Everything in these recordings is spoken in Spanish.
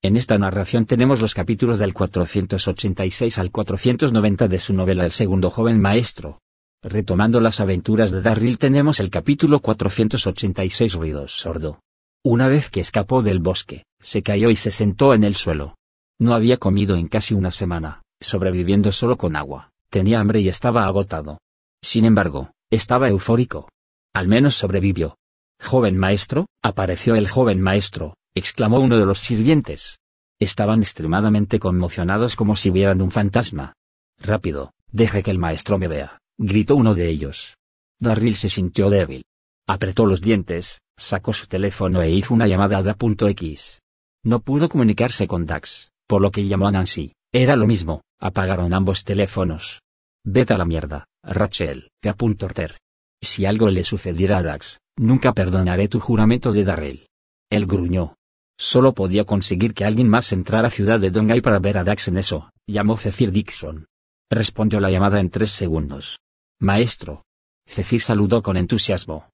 En esta narración tenemos los capítulos del 486 al 490 de su novela El segundo joven maestro. Retomando las aventuras de Darryl tenemos el capítulo 486 Ruidos sordo. Una vez que escapó del bosque, se cayó y se sentó en el suelo. No había comido en casi una semana, sobreviviendo solo con agua, tenía hambre y estaba agotado. Sin embargo, estaba eufórico. Al menos sobrevivió. Joven maestro, apareció el joven maestro, exclamó uno de los sirvientes. Estaban extremadamente conmocionados como si vieran un fantasma. Rápido, deje que el maestro me vea, gritó uno de ellos. Darryl se sintió débil. Apretó los dientes, sacó su teléfono e hizo una llamada a Da.x. No pudo comunicarse con Dax, por lo que llamó a Nancy. Era lo mismo, apagaron ambos teléfonos. Vete a la mierda, Rachel, Orter. Si algo le sucediera a Dax, nunca perdonaré tu juramento de Darrell. Él gruñó. Solo podía conseguir que alguien más entrara a Ciudad de Dongay para ver a Dax en eso, llamó Zephyr Dixon. Respondió la llamada en tres segundos. Maestro. Zephyr saludó con entusiasmo.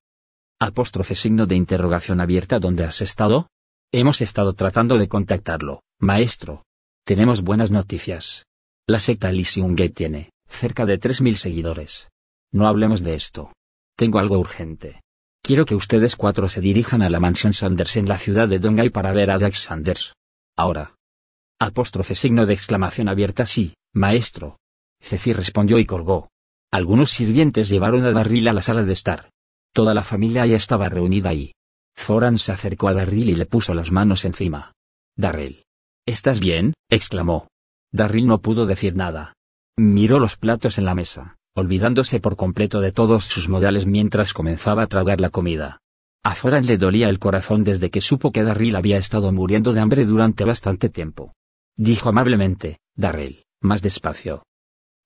Apóstrofe signo de interrogación abierta ¿Dónde has estado? Hemos estado tratando de contactarlo, maestro. Tenemos buenas noticias. La secta Elysium tiene, cerca de 3.000 seguidores. No hablemos de esto. Tengo algo urgente. Quiero que ustedes cuatro se dirijan a la mansión Sanders en la ciudad de Dongay para ver a Dax Sanders. Ahora. Apóstrofe signo de exclamación abierta sí, maestro. Ceci respondió y colgó. Algunos sirvientes llevaron a Darryl a la sala de estar. Toda la familia ya estaba reunida ahí. Foran se acercó a Darryl y le puso las manos encima. Darryl. ¿Estás bien? exclamó. Darryl no pudo decir nada. Miró los platos en la mesa olvidándose por completo de todos sus modales mientras comenzaba a tragar la comida. A Foran le dolía el corazón desde que supo que Darryl había estado muriendo de hambre durante bastante tiempo. Dijo amablemente, Darrell, más despacio.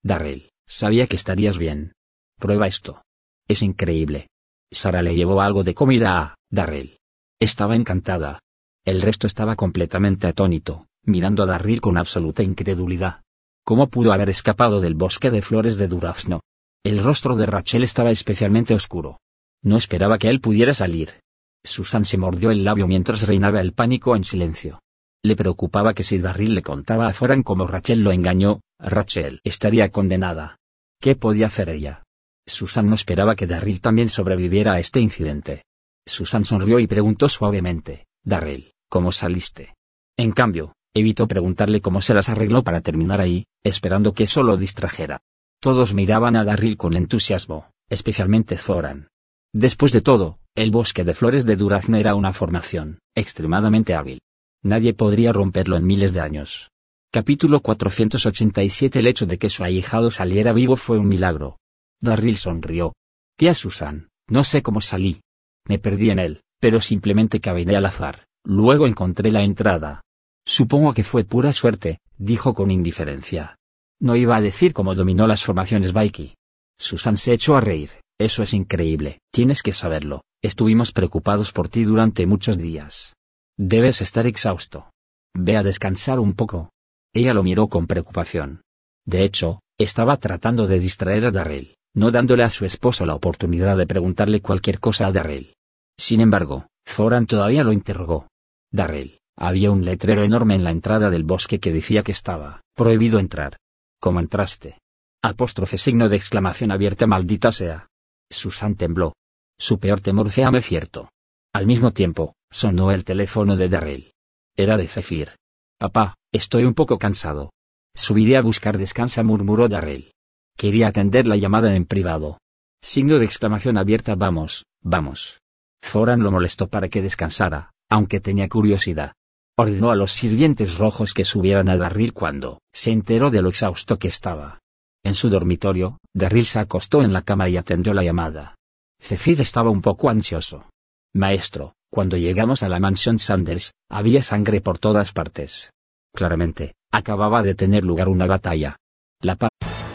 Darrell, sabía que estarías bien. Prueba esto. Es increíble. Sara le llevó algo de comida a Darrell. Estaba encantada. El resto estaba completamente atónito, mirando a Darryl con absoluta incredulidad. ¿Cómo pudo haber escapado del bosque de flores de durazno? El rostro de Rachel estaba especialmente oscuro. No esperaba que él pudiera salir. Susan se mordió el labio mientras reinaba el pánico en silencio. Le preocupaba que si Darryl le contaba a Foran cómo Rachel lo engañó, Rachel estaría condenada. ¿Qué podía hacer ella? Susan no esperaba que Darryl también sobreviviera a este incidente. Susan sonrió y preguntó suavemente, Darryl, ¿cómo saliste? En cambio, Evitó preguntarle cómo se las arregló para terminar ahí, esperando que eso lo distrajera. Todos miraban a Darryl con entusiasmo, especialmente Zoran. Después de todo, el bosque de flores de durazno era una formación, extremadamente hábil. Nadie podría romperlo en miles de años. Capítulo 487 El hecho de que su ahijado saliera vivo fue un milagro. Darryl sonrió. Tía Susan, no sé cómo salí. Me perdí en él, pero simplemente caminé al azar. Luego encontré la entrada. Supongo que fue pura suerte, dijo con indiferencia. No iba a decir cómo dominó las formaciones Baiki. Susan se echó a reír. Eso es increíble, tienes que saberlo. Estuvimos preocupados por ti durante muchos días. Debes estar exhausto. Ve a descansar un poco. Ella lo miró con preocupación. De hecho, estaba tratando de distraer a Darrell, no dándole a su esposo la oportunidad de preguntarle cualquier cosa a Darrell. Sin embargo, Zoran todavía lo interrogó. Darrell, había un letrero enorme en la entrada del bosque que decía que estaba prohibido entrar. ¿Cómo entraste? Apóstrofe signo de exclamación abierta maldita sea. Susan tembló. Su peor temor fue cierto. Al mismo tiempo, sonó el teléfono de Darrell. Era de Zephyr. Papá, estoy un poco cansado. Subiré a buscar descansa, murmuró Darrell. Quería atender la llamada en privado. Signo de exclamación abierta, vamos, vamos. Foran lo molestó para que descansara, aunque tenía curiosidad. Ordenó a los sirvientes rojos que subieran a Darryl cuando se enteró de lo exhausto que estaba. En su dormitorio, Darryl se acostó en la cama y atendió la llamada. Cecil estaba un poco ansioso. Maestro, cuando llegamos a la mansión Sanders, había sangre por todas partes. Claramente, acababa de tener lugar una batalla. La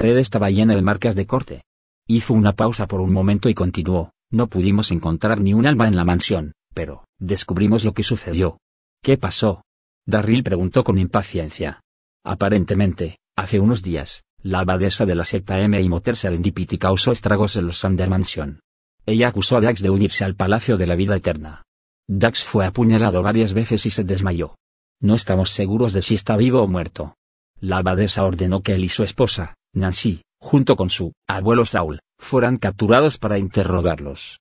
red estaba llena de marcas de corte. Hizo una pausa por un momento y continuó, no pudimos encontrar ni un alma en la mansión, pero, descubrimos lo que sucedió. ¿Qué pasó? Darryl preguntó con impaciencia. Aparentemente, hace unos días, la abadesa de la secta M. y Moter Serendipity causó estragos en los Sander Mansion. Ella acusó a Dax de unirse al Palacio de la Vida Eterna. Dax fue apuñalado varias veces y se desmayó. No estamos seguros de si está vivo o muerto. La abadesa ordenó que él y su esposa, Nancy, junto con su abuelo Saul, fueran capturados para interrogarlos.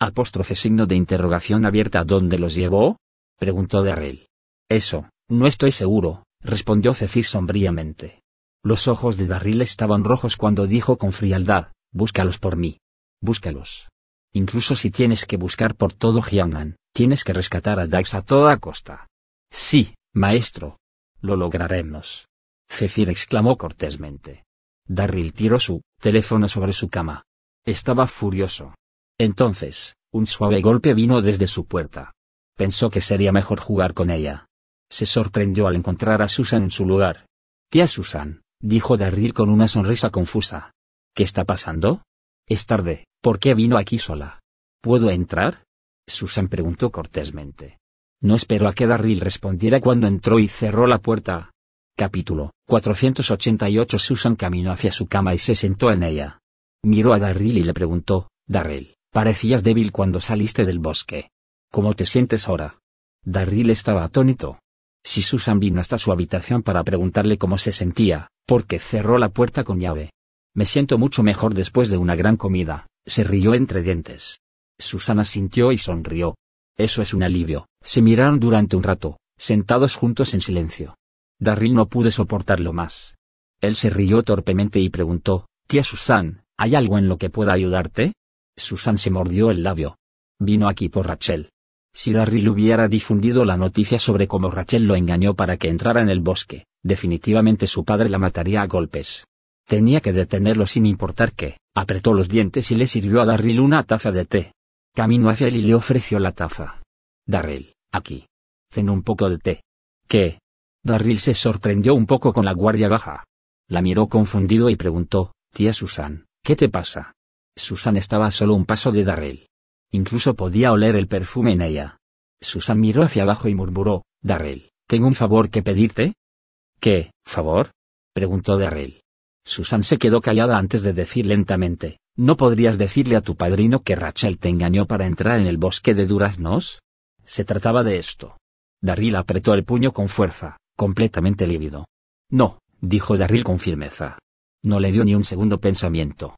Apóstrofe signo de interrogación abierta ¿Dónde los llevó? preguntó Darrell. Eso, no estoy seguro, respondió Cecil sombríamente. Los ojos de Darryl estaban rojos cuando dijo con frialdad, búscalos por mí. Búscalos. Incluso si tienes que buscar por todo Jiangnan, tienes que rescatar a Dax a toda costa. Sí, maestro. Lo lograremos. Cecil exclamó cortésmente. Darryl tiró su teléfono sobre su cama. Estaba furioso. Entonces, un suave golpe vino desde su puerta. Pensó que sería mejor jugar con ella. Se sorprendió al encontrar a Susan en su lugar. Tía Susan, dijo Darryl con una sonrisa confusa. ¿Qué está pasando? Es tarde, ¿por qué vino aquí sola? ¿Puedo entrar? Susan preguntó cortésmente. No esperó a que Darryl respondiera cuando entró y cerró la puerta. Capítulo 488 Susan caminó hacia su cama y se sentó en ella. Miró a Darryl y le preguntó, Darryl, parecías débil cuando saliste del bosque. ¿Cómo te sientes ahora? Darryl estaba atónito. Si Susan vino hasta su habitación para preguntarle cómo se sentía, porque cerró la puerta con llave. Me siento mucho mejor después de una gran comida, se rió entre dientes. Susana sintió y sonrió. Eso es un alivio. Se miraron durante un rato, sentados juntos en silencio. Darryl no pude soportarlo más. Él se rió torpemente y preguntó, Tía Susan, ¿hay algo en lo que pueda ayudarte? Susan se mordió el labio. Vino aquí por Rachel. Si Darryl hubiera difundido la noticia sobre cómo Rachel lo engañó para que entrara en el bosque, definitivamente su padre la mataría a golpes. Tenía que detenerlo sin importar qué. Apretó los dientes y le sirvió a Darryl una taza de té. Caminó hacia él y le ofreció la taza. Darryl, aquí. Ten un poco de té. ¿Qué? Darryl se sorprendió un poco con la guardia baja. La miró confundido y preguntó, Tía Susan, ¿qué te pasa? Susan estaba a solo un paso de Darrell. Incluso podía oler el perfume en ella. Susan miró hacia abajo y murmuró, Darrell, ¿tengo un favor que pedirte? ¿Qué, favor? preguntó Darrell. Susan se quedó callada antes de decir lentamente, ¿no podrías decirle a tu padrino que Rachel te engañó para entrar en el bosque de duraznos? Se trataba de esto. Darryl apretó el puño con fuerza, completamente lívido. No, dijo Darryl con firmeza. No le dio ni un segundo pensamiento.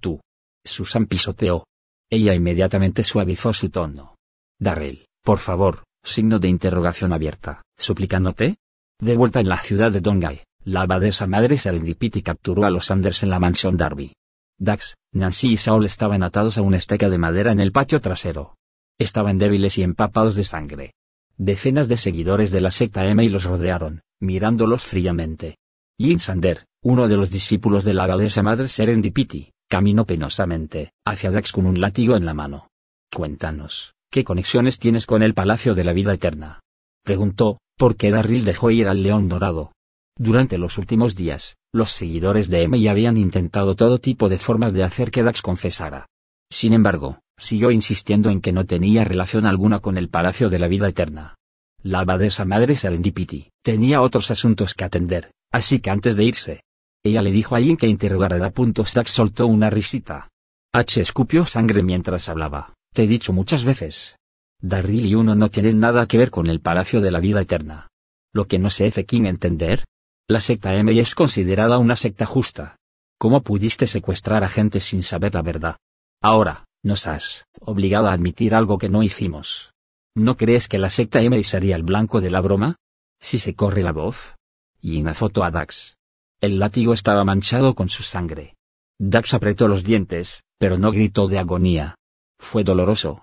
Tú. Susan pisoteó. Ella inmediatamente suavizó su tono. Darrell, por favor, signo de interrogación abierta, suplicándote. De vuelta en la ciudad de Dongay, la abadesa madre Serendipity capturó a los Sanders en la mansión Darby. Dax, Nancy y Saul estaban atados a una esteca de madera en el patio trasero. Estaban débiles y empapados de sangre. Decenas de seguidores de la secta M los rodearon, mirándolos fríamente. Yin Sander, uno de los discípulos de la abadesa madre Serendipity, caminó penosamente hacia Dax con un látigo en la mano. Cuéntanos, ¿qué conexiones tienes con el Palacio de la Vida Eterna? Preguntó, ¿por qué Darryl dejó ir al León Dorado? Durante los últimos días, los seguidores de M habían intentado todo tipo de formas de hacer que Dax confesara. Sin embargo, siguió insistiendo en que no tenía relación alguna con el Palacio de la Vida Eterna. La abadesa madre Serendipity tenía otros asuntos que atender, así que antes de irse, ella le dijo a Yin que interrogara Dax soltó una risita. H escupió sangre mientras hablaba. Te he dicho muchas veces. Darryl y uno no tienen nada que ver con el Palacio de la Vida Eterna. Lo que no sé King entender. La secta M es considerada una secta justa. ¿Cómo pudiste secuestrar a gente sin saber la verdad? Ahora, nos has obligado a admitir algo que no hicimos. ¿No crees que la secta M sería el blanco de la broma? Si se corre la voz. Y una foto a Dax. El látigo estaba manchado con su sangre. Dax apretó los dientes, pero no gritó de agonía. Fue doloroso.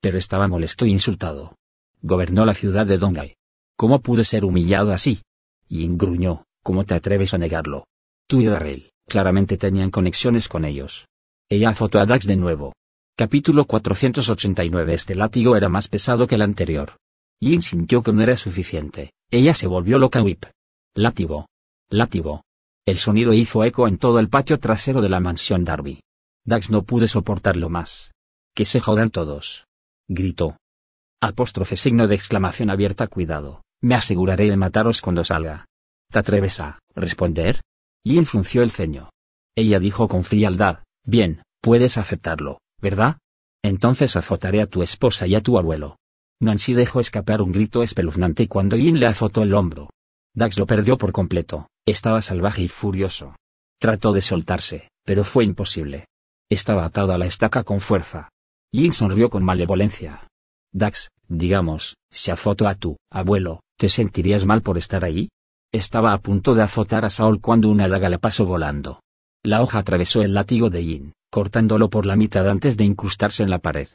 pero estaba molesto e insultado. Gobernó la ciudad de Dongai. ¿Cómo pude ser humillado así? Y gruñó, ¿cómo te atreves a negarlo? Tú y Darrell, claramente tenían conexiones con ellos. Ella foto a Dax de nuevo. Capítulo 489 Este látigo era más pesado que el anterior. Yin sintió que no era suficiente. Ella se volvió loca whip. Látigo. Látigo. El sonido hizo eco en todo el patio trasero de la mansión Darby. Dax no pude soportarlo más. Que se jodan todos. Gritó. Apóstrofe signo de exclamación abierta cuidado. Me aseguraré de mataros cuando salga. ¿Te atreves a responder? Yin frunció el ceño. Ella dijo con frialdad, bien, puedes aceptarlo, ¿verdad? Entonces azotaré a tu esposa y a tu abuelo. Nancy dejó escapar un grito espeluznante cuando Yin le azotó el hombro. Dax lo perdió por completo, estaba salvaje y furioso. Trató de soltarse, pero fue imposible. Estaba atado a la estaca con fuerza. Yin sonrió con malevolencia. Dax, digamos, si azoto a tu abuelo, ¿te sentirías mal por estar ahí? Estaba a punto de azotar a Saul cuando una daga le pasó volando. La hoja atravesó el látigo de Yin, cortándolo por la mitad antes de incrustarse en la pared.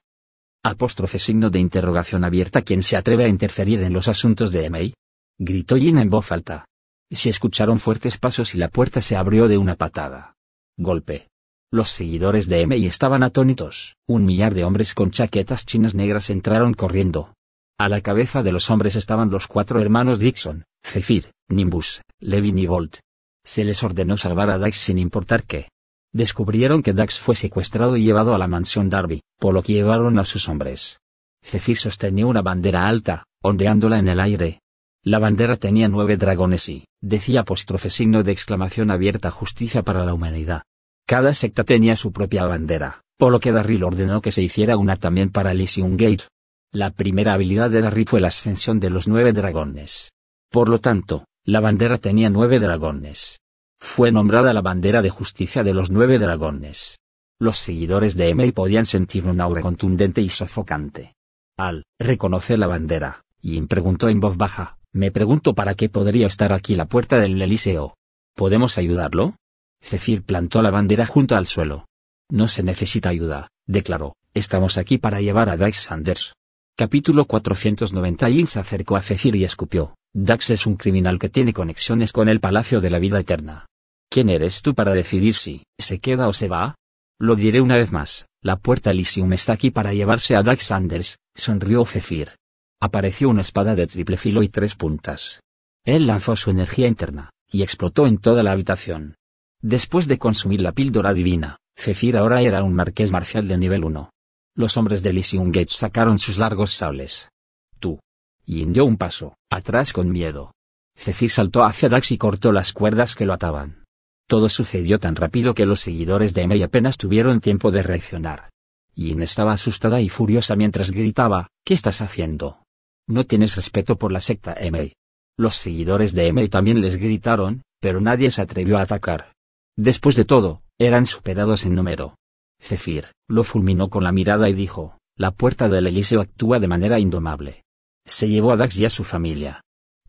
Apóstrofe signo de interrogación abierta ¿Quién se atreve a interferir en los asuntos de Emei? Gritó Yin en voz alta. Se escucharon fuertes pasos y la puerta se abrió de una patada. Golpe. Los seguidores de Emei estaban atónitos. Un millar de hombres con chaquetas chinas negras entraron corriendo. A la cabeza de los hombres estaban los cuatro hermanos Dixon, Zephyr, Nimbus, Levin y Bolt. Se les ordenó salvar a Dax sin importar qué. Descubrieron que Dax fue secuestrado y llevado a la mansión Darby, por lo que llevaron a sus hombres. Zephyr sostenía una bandera alta, ondeándola en el aire. La bandera tenía nueve dragones y, decía apóstrofe signo de exclamación abierta justicia para la humanidad. Cada secta tenía su propia bandera, por lo que Darryl ordenó que se hiciera una también para Elysium Gate. La primera habilidad de Darryl fue la ascensión de los nueve dragones. Por lo tanto, la bandera tenía nueve dragones. Fue nombrada la bandera de justicia de los nueve dragones. Los seguidores de Emei podían sentir un aura contundente y sofocante. Al reconocer la bandera, Yin preguntó en voz baja, me pregunto para qué podría estar aquí la puerta del Eliseo. ¿Podemos ayudarlo? Zephyr plantó la bandera junto al suelo. No se necesita ayuda, declaró, estamos aquí para llevar a Dax Sanders. Capítulo 490 Yin se acercó a Zephyr y escupió, Dax es un criminal que tiene conexiones con el Palacio de la Vida Eterna. ¿Quién eres tú para decidir si se queda o se va? Lo diré una vez más, la puerta Elysium está aquí para llevarse a Dax Sanders, sonrió Zephyr. Apareció una espada de triple filo y tres puntas. Él lanzó su energía interna, y explotó en toda la habitación. Después de consumir la píldora divina, Zephyr ahora era un marqués marcial de nivel 1. Los hombres de Elysium sacaron sus largos sables. Tú. Y dio un paso, atrás con miedo. Zephyr saltó hacia Dax y cortó las cuerdas que lo ataban. Todo sucedió tan rápido que los seguidores de Mei apenas tuvieron tiempo de reaccionar. Yin estaba asustada y furiosa mientras gritaba, ¿Qué estás haciendo? No tienes respeto por la secta Emei. Los seguidores de Emei también les gritaron, pero nadie se atrevió a atacar. Después de todo, eran superados en número. Zefir lo fulminó con la mirada y dijo, la puerta del Eliseo actúa de manera indomable. Se llevó a Dax y a su familia.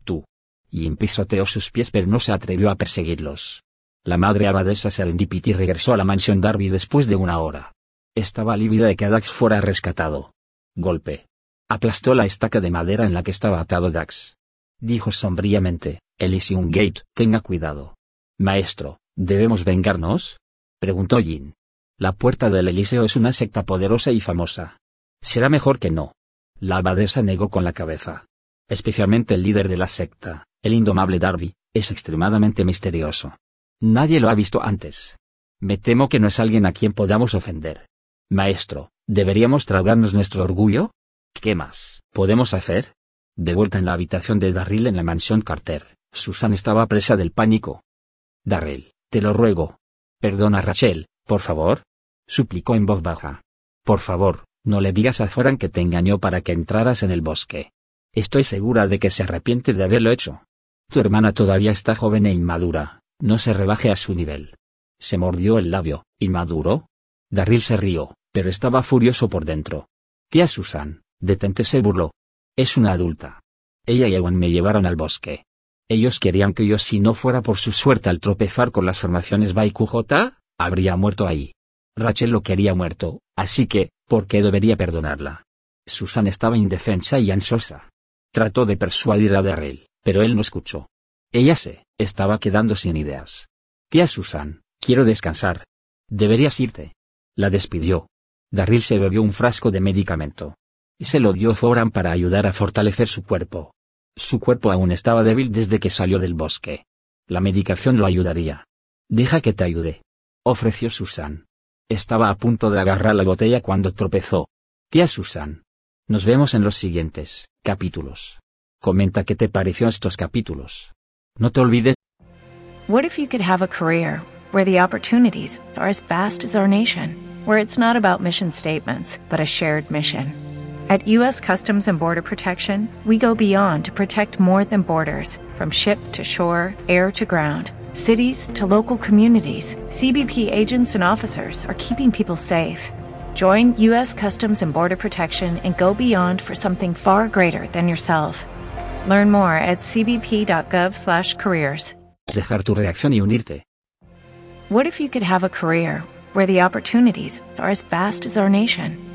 Tú. Y pisoteó sus pies pero no se atrevió a perseguirlos. La madre abadesa Serendipity regresó a la mansión Darby después de una hora. Estaba lívida de que Dax fuera rescatado. Golpe. Aplastó la estaca de madera en la que estaba atado Dax. Dijo sombríamente, Elysium Gate, tenga cuidado. Maestro, ¿debemos vengarnos? Preguntó Jin. La puerta del Eliseo es una secta poderosa y famosa. Será mejor que no. La abadesa negó con la cabeza. Especialmente el líder de la secta, el indomable Darby, es extremadamente misterioso. Nadie lo ha visto antes. Me temo que no es alguien a quien podamos ofender. Maestro, ¿deberíamos tragarnos nuestro orgullo? ¿Qué más podemos hacer? De vuelta en la habitación de Darryl en la mansión Carter, Susan estaba presa del pánico. Darryl, te lo ruego. Perdona Rachel, por favor. Suplicó en voz baja. Por favor, no le digas a Zoran que te engañó para que entraras en el bosque. Estoy segura de que se arrepiente de haberlo hecho. Tu hermana todavía está joven e inmadura, no se rebaje a su nivel. Se mordió el labio, ¿inmaduro? Darryl se rió, pero estaba furioso por dentro. Tía Susan, detente se burló. Es una adulta. Ella y Ewan me llevaron al bosque. Ellos querían que yo si no fuera por su suerte al tropezar con las formaciones QJ, habría muerto ahí. Rachel lo quería muerto, así que, ¿por qué debería perdonarla? Susan estaba indefensa y ansiosa. Trató de persuadir a Darrell, pero él no escuchó. Ella se, estaba quedando sin ideas. Tía Susan, quiero descansar. Deberías irte. La despidió. Darryl se bebió un frasco de medicamento y se lo dio Foran para ayudar a fortalecer su cuerpo. Su cuerpo aún estaba débil desde que salió del bosque. La medicación lo ayudaría. Deja que te ayude. Ofreció Susan. Estaba a punto de agarrar la botella cuando tropezó. Tía Susan. Nos vemos en los siguientes capítulos. Comenta qué te pareció estos capítulos. No te olvides. What if you could have a career where the opportunities are as vast as our nation, where it's not about mission statements, but a shared mission? At U.S. Customs and Border Protection, we go beyond to protect more than borders from ship to shore, air to ground. Cities to local communities, CBP agents and officers are keeping people safe. Join U.S. Customs and Border Protection and go beyond for something far greater than yourself. Learn more at cbp.gov/careers. Dejar tu reacción y unirte. What if you could have a career where the opportunities are as vast as our nation?